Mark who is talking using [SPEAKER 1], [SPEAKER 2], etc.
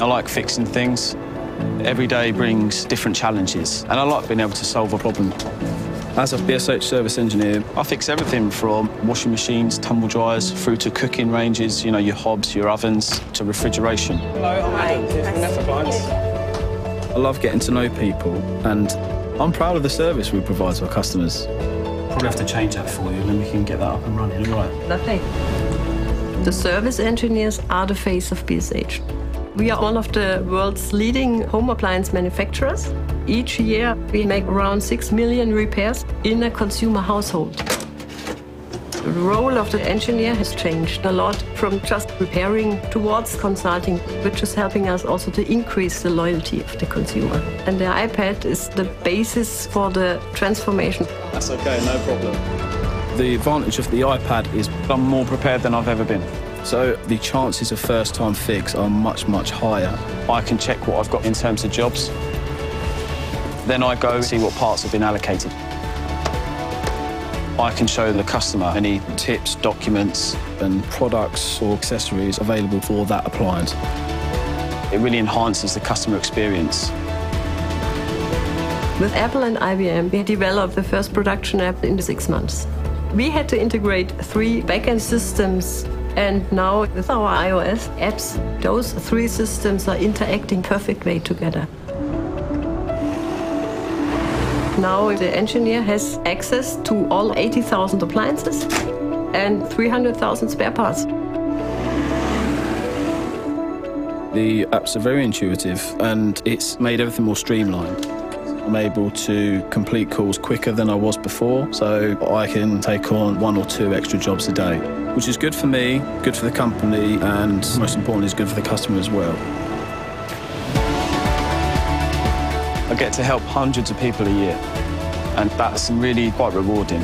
[SPEAKER 1] I like fixing things. Every day brings different challenges, and I like being able to solve a problem.
[SPEAKER 2] As a BSH service engineer,
[SPEAKER 1] I fix everything from washing machines, tumble dryers, through to cooking ranges, you know, your hobs, your ovens, to refrigeration.
[SPEAKER 2] Hello, I love getting to know people, and I'm proud of the service we provide to our customers.
[SPEAKER 1] Probably have to change that for you, and then we can get that up and running. All right.
[SPEAKER 3] Nothing. The service engineers are the face of BSH. We are one of the world's leading home appliance manufacturers. Each year, we make around 6 million repairs in a consumer household. The role of the engineer has changed a lot from just repairing towards consulting, which is helping us also to increase the loyalty of the consumer. And the iPad is the basis for the transformation.
[SPEAKER 1] That's okay, no problem.
[SPEAKER 2] The advantage of the iPad is
[SPEAKER 1] I'm more prepared than I've ever been.
[SPEAKER 2] So the chances of first time fix are much, much higher.
[SPEAKER 1] I can check what I've got in terms of jobs. Then I go see what parts have been allocated. I can show the customer any tips, documents.
[SPEAKER 2] and products or accessories available for that appliance.
[SPEAKER 1] It really enhances the customer experience.
[SPEAKER 3] With Apple and IBM, we developed the first production app in six months. We had to integrate three backend systems, and now with our iOS apps, those three systems are interacting perfectly together. Now the engineer has access to all 80,000 appliances and 300,000 spare parts.
[SPEAKER 2] The apps are very intuitive and it's made everything more streamlined. I'm able to complete calls quicker than I was before, so I can take on one or two extra jobs a day, which is good for me, good for the company, and most importantly, is good for the customer as well.
[SPEAKER 1] I get to help hundreds of people a year, and that's really quite rewarding.